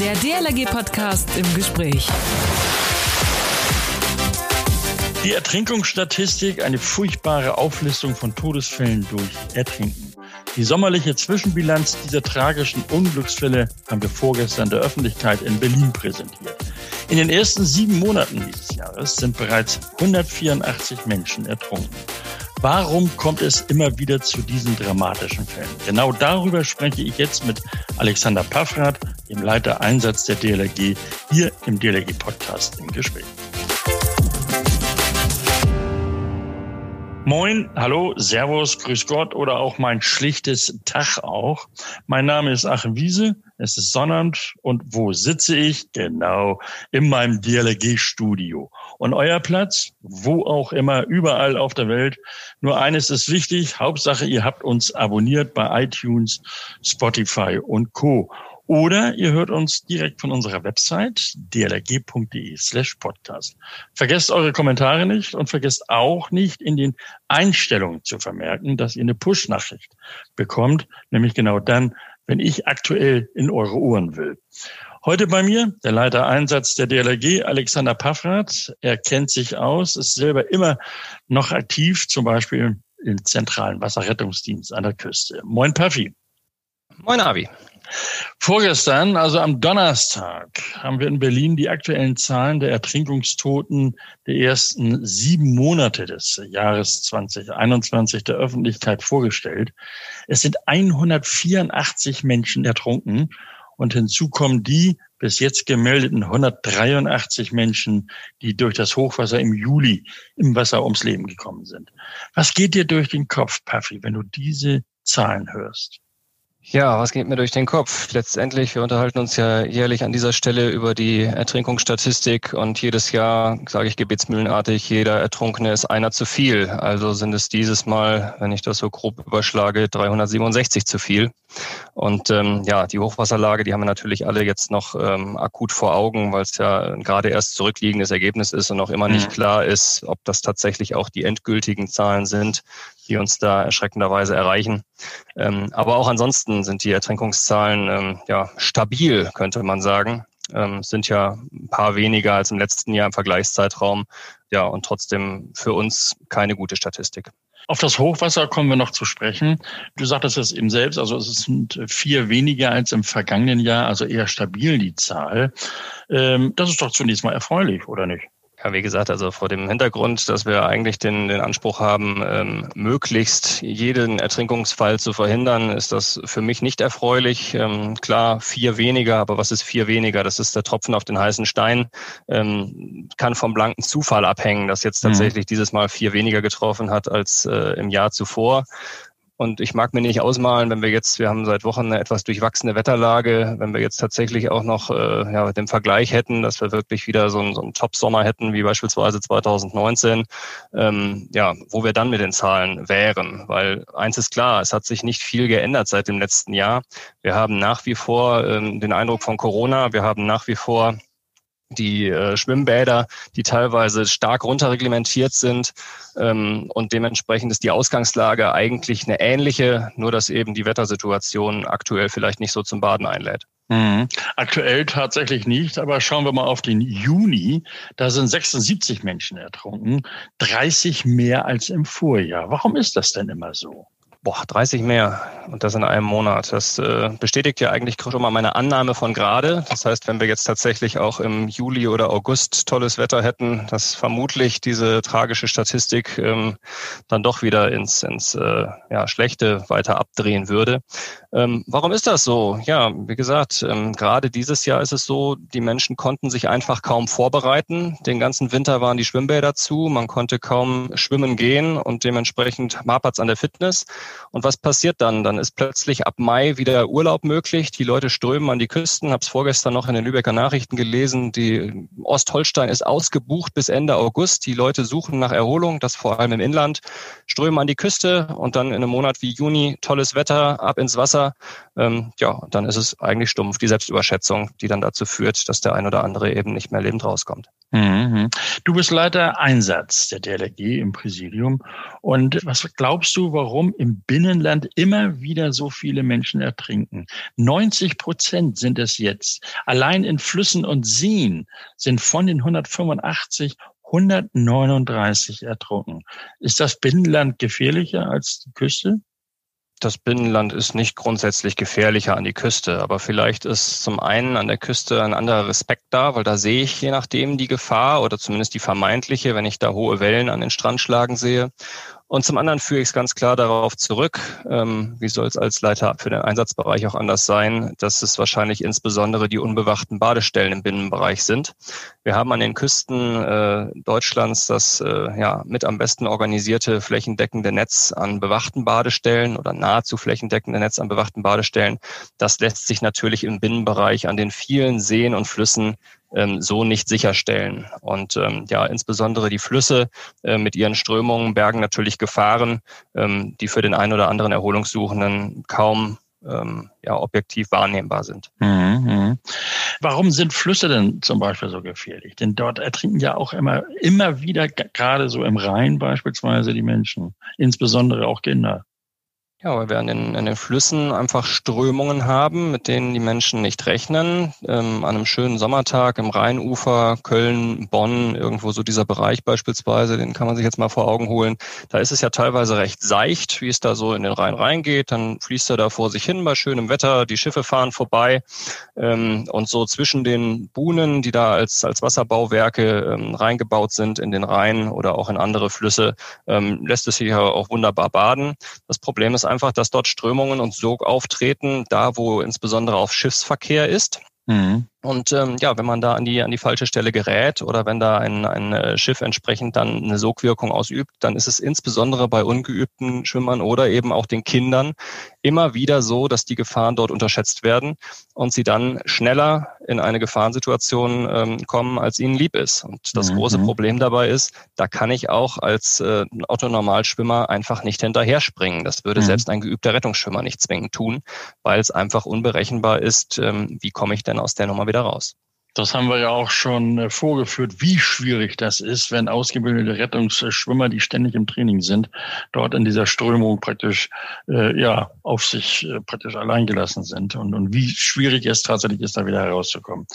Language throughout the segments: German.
Der DLRG-Podcast im Gespräch. Die Ertrinkungsstatistik, eine furchtbare Auflistung von Todesfällen durch Ertrinken. Die sommerliche Zwischenbilanz dieser tragischen Unglücksfälle haben wir vorgestern der Öffentlichkeit in Berlin präsentiert. In den ersten sieben Monaten dieses Jahres sind bereits 184 Menschen ertrunken. Warum kommt es immer wieder zu diesen dramatischen Fällen? Genau darüber spreche ich jetzt mit Alexander Paffrath, dem Leiter Einsatz der DLRG, hier im DLRG-Podcast im Gespräch. Moin, hallo, Servus, Grüß Gott oder auch mein schlichtes Tag auch. Mein Name ist Achim Wiese, es ist Sonnabend und wo sitze ich? Genau, in meinem DLRG-Studio. Und euer Platz, wo auch immer, überall auf der Welt. Nur eines ist wichtig, Hauptsache ihr habt uns abonniert bei iTunes, Spotify und Co. Oder ihr hört uns direkt von unserer Website dlrg.de slash podcast. Vergesst eure Kommentare nicht und vergesst auch nicht in den Einstellungen zu vermerken, dass ihr eine Push-Nachricht bekommt, nämlich genau dann, wenn ich aktuell in eure Ohren will. Heute bei mir der Leiter Einsatz der DLRG, Alexander Paffrath. Er kennt sich aus, ist selber immer noch aktiv, zum Beispiel im zentralen Wasserrettungsdienst an der Küste. Moin Paffi. Moin Avi. Vorgestern, also am Donnerstag, haben wir in Berlin die aktuellen Zahlen der Ertrinkungstoten der ersten sieben Monate des Jahres 2021 der Öffentlichkeit vorgestellt. Es sind 184 Menschen ertrunken und hinzu kommen die bis jetzt gemeldeten 183 Menschen, die durch das Hochwasser im Juli im Wasser ums Leben gekommen sind. Was geht dir durch den Kopf, Puffy, wenn du diese Zahlen hörst? Ja, was geht mir durch den Kopf? Letztendlich, wir unterhalten uns ja jährlich an dieser Stelle über die Ertrinkungsstatistik und jedes Jahr, sage ich gebetsmühlenartig, jeder Ertrunkene ist einer zu viel. Also sind es dieses Mal, wenn ich das so grob überschlage, 367 zu viel. Und ähm, ja, die Hochwasserlage, die haben wir natürlich alle jetzt noch ähm, akut vor Augen, weil es ja gerade erst zurückliegendes Ergebnis ist und noch immer nicht mhm. klar ist, ob das tatsächlich auch die endgültigen Zahlen sind, die uns da erschreckenderweise erreichen. Ähm, aber auch ansonsten sind die Ertrinkungszahlen ähm, ja stabil, könnte man sagen. Ähm, sind ja ein paar weniger als im letzten Jahr im Vergleichszeitraum. Ja, und trotzdem für uns keine gute Statistik. Auf das Hochwasser kommen wir noch zu sprechen. Du sagtest es eben selbst, also es sind vier weniger als im vergangenen Jahr, also eher stabil die Zahl. Ähm, das ist doch zunächst mal erfreulich, oder nicht? Ja, wie gesagt, also vor dem Hintergrund, dass wir eigentlich den, den Anspruch haben, ähm, möglichst jeden Ertrinkungsfall zu verhindern, ist das für mich nicht erfreulich. Ähm, klar, vier weniger, aber was ist vier weniger? Das ist der Tropfen auf den heißen Stein. Ähm, kann vom blanken Zufall abhängen, dass jetzt mhm. tatsächlich mhm. dieses Mal vier weniger getroffen hat als äh, im Jahr zuvor. Und ich mag mir nicht ausmalen, wenn wir jetzt, wir haben seit Wochen eine etwas durchwachsene Wetterlage, wenn wir jetzt tatsächlich auch noch äh, ja, den Vergleich hätten, dass wir wirklich wieder so einen, so einen Top-Sommer hätten, wie beispielsweise 2019, ähm, ja, wo wir dann mit den Zahlen wären. Weil eins ist klar, es hat sich nicht viel geändert seit dem letzten Jahr. Wir haben nach wie vor ähm, den Eindruck von Corona, wir haben nach wie vor die äh, Schwimmbäder, die teilweise stark runterreglementiert sind ähm, und dementsprechend ist die Ausgangslage eigentlich eine ähnliche, nur dass eben die Wettersituation aktuell vielleicht nicht so zum Baden einlädt. Mhm. Aktuell tatsächlich nicht, aber schauen wir mal auf den Juni. Da sind 76 Menschen ertrunken, 30 mehr als im Vorjahr. Warum ist das denn immer so? Boah, 30 mehr und das in einem Monat. Das äh, bestätigt ja eigentlich schon mal meine Annahme von gerade. Das heißt, wenn wir jetzt tatsächlich auch im Juli oder August tolles Wetter hätten, dass vermutlich diese tragische Statistik ähm, dann doch wieder ins, ins äh, ja, Schlechte weiter abdrehen würde. Ähm, warum ist das so? Ja, wie gesagt, ähm, gerade dieses Jahr ist es so, die Menschen konnten sich einfach kaum vorbereiten. Den ganzen Winter waren die Schwimmbäder zu, man konnte kaum schwimmen gehen und dementsprechend hapert an der Fitness. Und was passiert dann? Dann ist plötzlich ab Mai wieder Urlaub möglich. Die Leute strömen an die Küsten. Habe es vorgestern noch in den Lübecker Nachrichten gelesen. Die Ostholstein ist ausgebucht bis Ende August. Die Leute suchen nach Erholung, das vor allem im Inland, strömen an die Küste und dann in einem Monat wie Juni tolles Wetter, ab ins Wasser. Ähm, ja, dann ist es eigentlich stumpf die Selbstüberschätzung, die dann dazu führt, dass der ein oder andere eben nicht mehr lebend rauskommt. Mhm. Du bist Leiter Einsatz der DLRG im Präsidium. Und was glaubst du, warum im im Binnenland immer wieder so viele Menschen ertrinken. 90 Prozent sind es jetzt. Allein in Flüssen und Seen sind von den 185 139 ertrunken. Ist das Binnenland gefährlicher als die Küste? Das Binnenland ist nicht grundsätzlich gefährlicher an die Küste, aber vielleicht ist zum einen an der Küste ein anderer Respekt da, weil da sehe ich je nachdem die Gefahr oder zumindest die vermeintliche, wenn ich da hohe Wellen an den Strand schlagen sehe. Und zum anderen führe ich es ganz klar darauf zurück, ähm, wie soll es als Leiter für den Einsatzbereich auch anders sein, dass es wahrscheinlich insbesondere die unbewachten Badestellen im Binnenbereich sind. Wir haben an den Küsten äh, Deutschlands das äh, ja, mit am besten organisierte flächendeckende Netz an bewachten Badestellen oder nahezu flächendeckende Netz an bewachten Badestellen. Das lässt sich natürlich im Binnenbereich an den vielen Seen und Flüssen ähm, so nicht sicherstellen. Und ähm, ja, insbesondere die Flüsse äh, mit ihren Strömungen bergen natürlich Gefahren, ähm, die für den einen oder anderen Erholungssuchenden kaum ähm, ja, objektiv wahrnehmbar sind. Mhm, mhm. Warum sind Flüsse denn zum Beispiel so gefährlich? Denn dort ertrinken ja auch immer, immer wieder, gerade so im Rhein beispielsweise, die Menschen, insbesondere auch Kinder. Ja, weil wir an den, an den Flüssen einfach Strömungen haben, mit denen die Menschen nicht rechnen. Ähm, an einem schönen Sommertag im Rheinufer, Köln, Bonn, irgendwo so dieser Bereich beispielsweise, den kann man sich jetzt mal vor Augen holen. Da ist es ja teilweise recht seicht, wie es da so in den Rhein reingeht. Dann fließt er da vor sich hin bei schönem Wetter, die Schiffe fahren vorbei. Ähm, und so zwischen den Buhnen, die da als, als Wasserbauwerke ähm, reingebaut sind in den Rhein oder auch in andere Flüsse, ähm, lässt es sich ja auch wunderbar baden. Das Problem ist einfach, dass dort Strömungen und Sog auftreten, da wo insbesondere auf Schiffsverkehr ist. Mhm. Und ähm, ja, wenn man da an die, an die falsche Stelle gerät oder wenn da ein, ein äh, Schiff entsprechend dann eine Sogwirkung ausübt, dann ist es insbesondere bei ungeübten Schwimmern oder eben auch den Kindern immer wieder so, dass die Gefahren dort unterschätzt werden und sie dann schneller in eine Gefahrensituation ähm, kommen, als ihnen lieb ist. Und das mhm. große Problem dabei ist, da kann ich auch als äh, Autonormalschwimmer einfach nicht hinterher springen. Das würde mhm. selbst ein geübter Rettungsschwimmer nicht zwingend tun, weil es einfach unberechenbar ist, ähm, wie komme ich denn aus der Nummer wieder raus. Das haben wir ja auch schon äh, vorgeführt, wie schwierig das ist, wenn ausgebildete Rettungsschwimmer, die ständig im Training sind, dort in dieser Strömung praktisch äh, ja auf sich äh, praktisch alleingelassen sind und, und wie schwierig es tatsächlich ist, da wieder herauszukommen.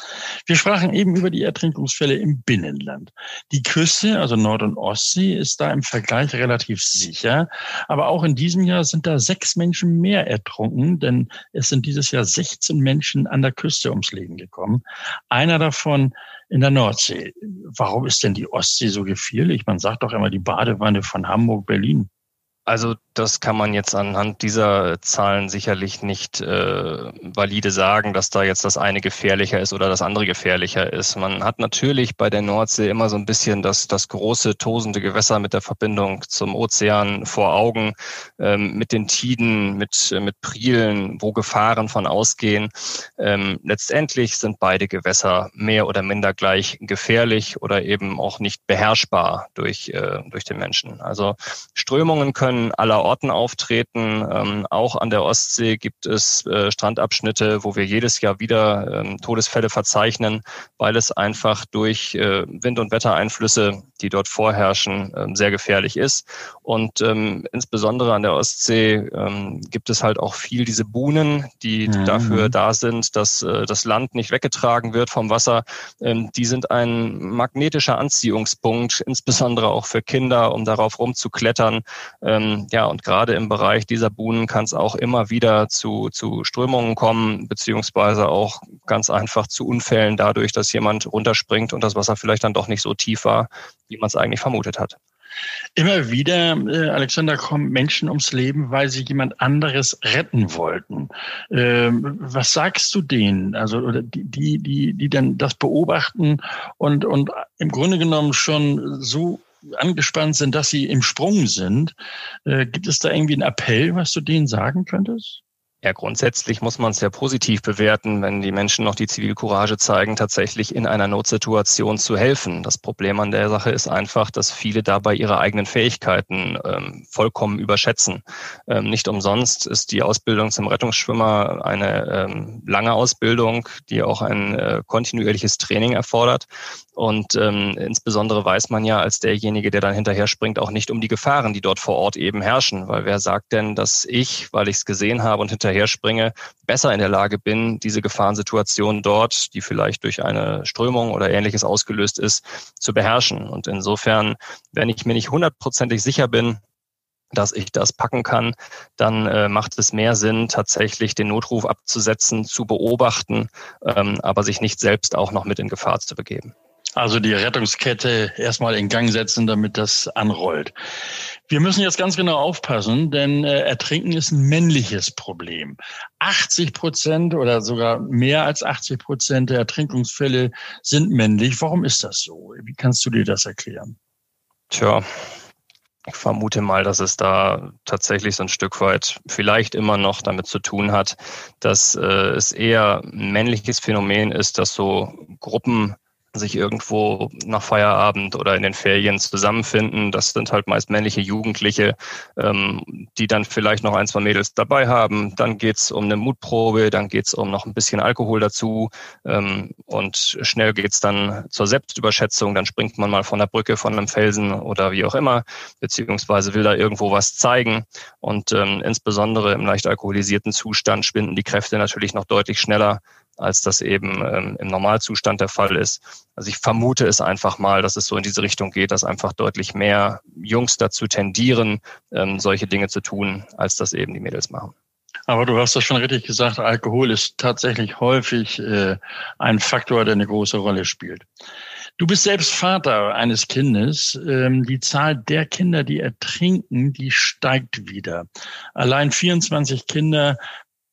Wir sprachen eben über die Ertrinkungsfälle im Binnenland. Die Küste, also Nord- und Ostsee, ist da im Vergleich relativ sicher, aber auch in diesem Jahr sind da sechs Menschen mehr ertrunken, denn es sind dieses Jahr 16 Menschen an der Küste ums Leben gekommen. Ein einer davon in der Nordsee. Warum ist denn die Ostsee so gefährlich? Man sagt doch immer die Badewanne von Hamburg, Berlin. Also das kann man jetzt anhand dieser Zahlen sicherlich nicht äh, valide sagen, dass da jetzt das eine gefährlicher ist oder das andere gefährlicher ist. Man hat natürlich bei der Nordsee immer so ein bisschen das, das große tosende Gewässer mit der Verbindung zum Ozean vor Augen, ähm, mit den Tiden, mit, mit Prielen, wo Gefahren von ausgehen. Ähm, letztendlich sind beide Gewässer mehr oder minder gleich gefährlich oder eben auch nicht beherrschbar durch, äh, durch den Menschen. Also Strömungen können aller Orten auftreten. Ähm, auch an der Ostsee gibt es äh, Strandabschnitte, wo wir jedes Jahr wieder ähm, Todesfälle verzeichnen, weil es einfach durch äh, Wind- und Wettereinflüsse, die dort vorherrschen, äh, sehr gefährlich ist. Und ähm, insbesondere an der Ostsee ähm, gibt es halt auch viel diese Buhnen, die mhm. dafür da sind, dass äh, das Land nicht weggetragen wird vom Wasser. Ähm, die sind ein magnetischer Anziehungspunkt, insbesondere auch für Kinder, um darauf rumzuklettern. Ähm, ja, und gerade im Bereich dieser Buhnen kann es auch immer wieder zu, zu Strömungen kommen, beziehungsweise auch ganz einfach zu Unfällen dadurch, dass jemand runterspringt und das Wasser vielleicht dann doch nicht so tief war, wie man es eigentlich vermutet hat. Immer wieder, äh, Alexander, kommen Menschen ums Leben, weil sie jemand anderes retten wollten. Ähm, was sagst du denen? Also oder die, die, die, dann das beobachten und, und im Grunde genommen schon so angespannt sind, dass sie im Sprung sind. Äh, gibt es da irgendwie einen Appell, was du denen sagen könntest? Ja, grundsätzlich muss man es ja positiv bewerten, wenn die Menschen noch die Zivilcourage zeigen, tatsächlich in einer Notsituation zu helfen. Das Problem an der Sache ist einfach, dass viele dabei ihre eigenen Fähigkeiten ähm, vollkommen überschätzen. Ähm, nicht umsonst ist die Ausbildung zum Rettungsschwimmer eine ähm, lange Ausbildung, die auch ein äh, kontinuierliches Training erfordert. Und ähm, insbesondere weiß man ja als derjenige, der dann hinterher springt, auch nicht um die Gefahren, die dort vor Ort eben herrschen. Weil wer sagt denn, dass ich, weil ich es gesehen habe und hinterher springe, besser in der Lage bin, diese Gefahrensituation dort, die vielleicht durch eine Strömung oder ähnliches ausgelöst ist, zu beherrschen. Und insofern, wenn ich mir nicht hundertprozentig sicher bin, dass ich das packen kann, dann äh, macht es mehr Sinn, tatsächlich den Notruf abzusetzen, zu beobachten, ähm, aber sich nicht selbst auch noch mit in Gefahr zu begeben. Also die Rettungskette erstmal in Gang setzen, damit das anrollt. Wir müssen jetzt ganz genau aufpassen, denn äh, Ertrinken ist ein männliches Problem. 80 Prozent oder sogar mehr als 80 Prozent der Ertrinkungsfälle sind männlich. Warum ist das so? Wie kannst du dir das erklären? Tja, ich vermute mal, dass es da tatsächlich so ein Stück weit vielleicht immer noch damit zu tun hat, dass äh, es eher ein männliches Phänomen ist, dass so Gruppen sich irgendwo nach Feierabend oder in den Ferien zusammenfinden. Das sind halt meist männliche Jugendliche, ähm, die dann vielleicht noch ein, zwei Mädels dabei haben. Dann geht's um eine Mutprobe, dann geht's um noch ein bisschen Alkohol dazu ähm, und schnell geht's dann zur Selbstüberschätzung. Dann springt man mal von der Brücke, von einem Felsen oder wie auch immer, beziehungsweise will da irgendwo was zeigen. Und ähm, insbesondere im leicht alkoholisierten Zustand schwinden die Kräfte natürlich noch deutlich schneller als das eben ähm, im Normalzustand der Fall ist. Also ich vermute es einfach mal, dass es so in diese Richtung geht, dass einfach deutlich mehr Jungs dazu tendieren, ähm, solche Dinge zu tun, als das eben die Mädels machen. Aber du hast das schon richtig gesagt, Alkohol ist tatsächlich häufig äh, ein Faktor, der eine große Rolle spielt. Du bist selbst Vater eines Kindes. Ähm, die Zahl der Kinder, die ertrinken, die steigt wieder. Allein 24 Kinder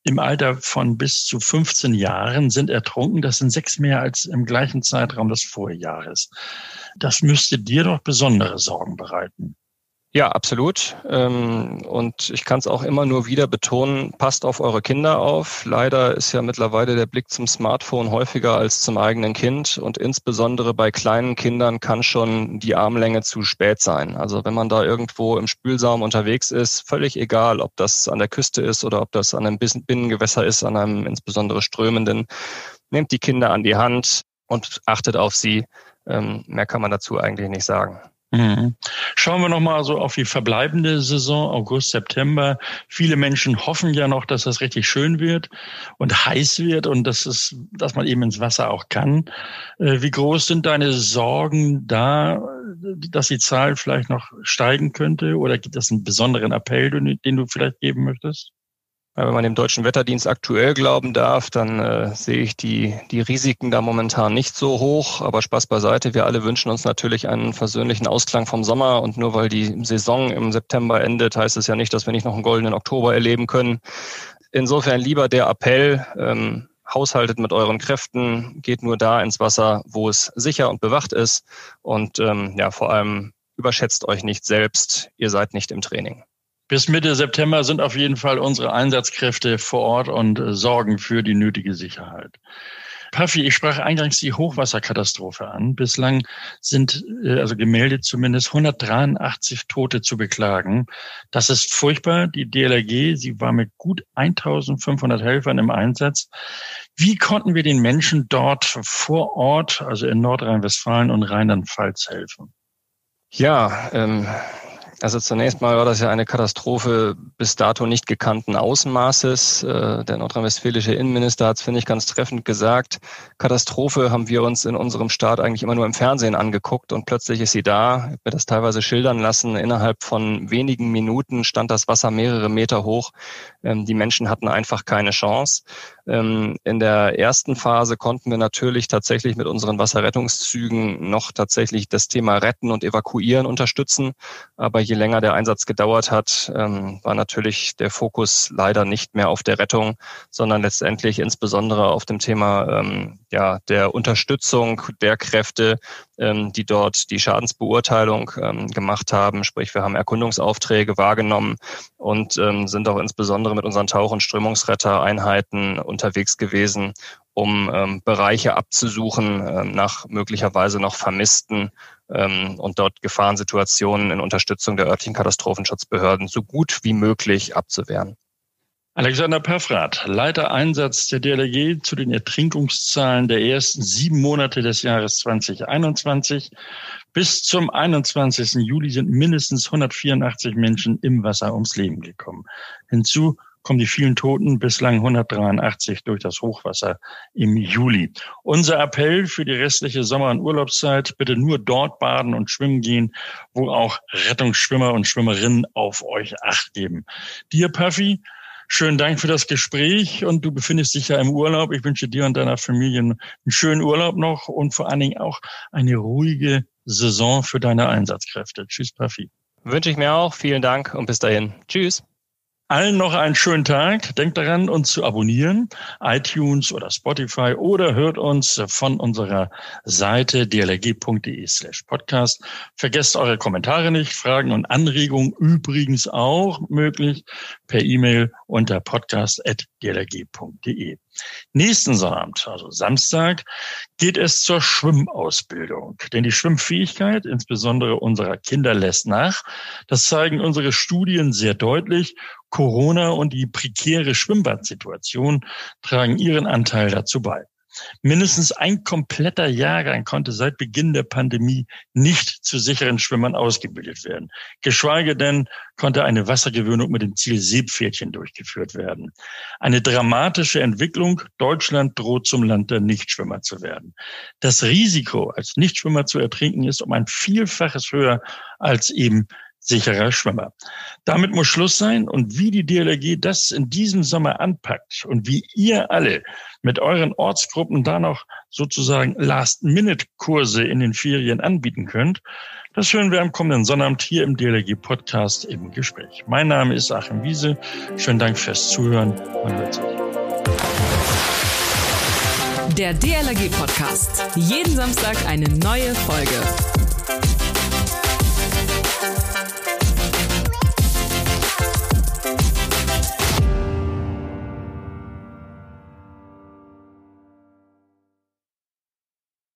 im Alter von bis zu 15 Jahren sind ertrunken. Das sind sechs mehr als im gleichen Zeitraum des Vorjahres. Das müsste dir doch besondere Sorgen bereiten. Ja, absolut. Ähm, und ich kann es auch immer nur wieder betonen, passt auf eure Kinder auf. Leider ist ja mittlerweile der Blick zum Smartphone häufiger als zum eigenen Kind. Und insbesondere bei kleinen Kindern kann schon die Armlänge zu spät sein. Also wenn man da irgendwo im Spülsaum unterwegs ist, völlig egal, ob das an der Küste ist oder ob das an einem Binnengewässer ist, an einem insbesondere strömenden, nehmt die Kinder an die Hand und achtet auf sie. Ähm, mehr kann man dazu eigentlich nicht sagen. Mhm. Schauen wir noch mal so auf die verbleibende Saison, August, September. Viele Menschen hoffen ja noch, dass das richtig schön wird und heiß wird und dass es, dass man eben ins Wasser auch kann. Äh, wie groß sind deine Sorgen da, dass die Zahl vielleicht noch steigen könnte? Oder gibt es einen besonderen Appell, den du vielleicht geben möchtest? Wenn man dem deutschen Wetterdienst aktuell glauben darf, dann äh, sehe ich die, die Risiken da momentan nicht so hoch. Aber Spaß beiseite, wir alle wünschen uns natürlich einen versöhnlichen Ausklang vom Sommer. Und nur weil die Saison im September endet, heißt es ja nicht, dass wir nicht noch einen goldenen Oktober erleben können. Insofern lieber der Appell, ähm, haushaltet mit euren Kräften, geht nur da ins Wasser, wo es sicher und bewacht ist. Und ähm, ja, vor allem überschätzt euch nicht selbst, ihr seid nicht im Training. Bis Mitte September sind auf jeden Fall unsere Einsatzkräfte vor Ort und äh, sorgen für die nötige Sicherheit. Puffy, ich sprach eingangs die Hochwasserkatastrophe an. Bislang sind, äh, also gemeldet zumindest 183 Tote zu beklagen. Das ist furchtbar. Die DLRG, sie war mit gut 1500 Helfern im Einsatz. Wie konnten wir den Menschen dort vor Ort, also in Nordrhein-Westfalen und Rheinland-Pfalz helfen? Ja, ähm, also zunächst mal war das ja eine Katastrophe bis dato nicht gekannten Ausmaßes. Äh, der nordrhein-westfälische Innenminister hat es, finde ich, ganz treffend gesagt. Katastrophe haben wir uns in unserem Staat eigentlich immer nur im Fernsehen angeguckt und plötzlich ist sie da. Ich habe mir das teilweise schildern lassen. Innerhalb von wenigen Minuten stand das Wasser mehrere Meter hoch. Ähm, die Menschen hatten einfach keine Chance. Ähm, in der ersten Phase konnten wir natürlich tatsächlich mit unseren Wasserrettungszügen noch tatsächlich das Thema Retten und Evakuieren unterstützen. Aber je länger der Einsatz gedauert hat, ähm, war natürlich der Fokus leider nicht mehr auf der Rettung, sondern letztendlich insbesondere auf dem Thema ähm, ja, der Unterstützung der Kräfte, die dort die Schadensbeurteilung gemacht haben. Sprich, wir haben Erkundungsaufträge wahrgenommen und sind auch insbesondere mit unseren Tauch- und Strömungsrettereinheiten unterwegs gewesen, um ähm, Bereiche abzusuchen ähm, nach möglicherweise noch Vermissten ähm, und dort Gefahrensituationen in Unterstützung der örtlichen Katastrophenschutzbehörden so gut wie möglich abzuwehren. Alexander Pöffrath, Leiter Einsatz der DLRG zu den Ertrinkungszahlen der ersten sieben Monate des Jahres 2021. Bis zum 21. Juli sind mindestens 184 Menschen im Wasser ums Leben gekommen. Hinzu kommen die vielen Toten, bislang 183 durch das Hochwasser im Juli. Unser Appell für die restliche Sommer- und Urlaubszeit, bitte nur dort baden und schwimmen gehen, wo auch Rettungsschwimmer und Schwimmerinnen auf euch acht geben. Dir, Puffy, Schönen Dank für das Gespräch und du befindest dich ja im Urlaub. Ich wünsche dir und deiner Familie einen schönen Urlaub noch und vor allen Dingen auch eine ruhige Saison für deine Einsatzkräfte. Tschüss, Puffy. Wünsche ich mir auch. Vielen Dank und bis dahin. Tschüss. Allen noch einen schönen Tag. Denkt daran, uns zu abonnieren, iTunes oder Spotify oder hört uns von unserer Seite dlg.de slash podcast. Vergesst eure Kommentare nicht, Fragen und Anregungen übrigens auch möglich per E-Mail unter podcast.dlg.de. Nächsten Sonnabend, also Samstag, geht es zur Schwimmausbildung. Denn die Schwimmfähigkeit, insbesondere unserer Kinder, lässt nach. Das zeigen unsere Studien sehr deutlich. Corona und die prekäre Schwimmbadsituation tragen ihren Anteil dazu bei. Mindestens ein kompletter Jahrgang konnte seit Beginn der Pandemie nicht zu sicheren Schwimmern ausgebildet werden. Geschweige denn konnte eine Wassergewöhnung mit dem Ziel Seepferdchen durchgeführt werden. Eine dramatische Entwicklung. Deutschland droht zum Land der Nichtschwimmer zu werden. Das Risiko, als Nichtschwimmer zu ertrinken, ist um ein Vielfaches höher als eben sicherer Schwimmer. Damit muss Schluss sein und wie die DLRG das in diesem Sommer anpackt und wie ihr alle mit euren Ortsgruppen da noch sozusagen Last-Minute-Kurse in den Ferien anbieten könnt, das hören wir am kommenden Sonnabend hier im DLRG-Podcast im Gespräch. Mein Name ist Achim Wiese. Schönen Dank fürs Zuhören. Man hört sich. Der DLRG-Podcast. Jeden Samstag eine neue Folge.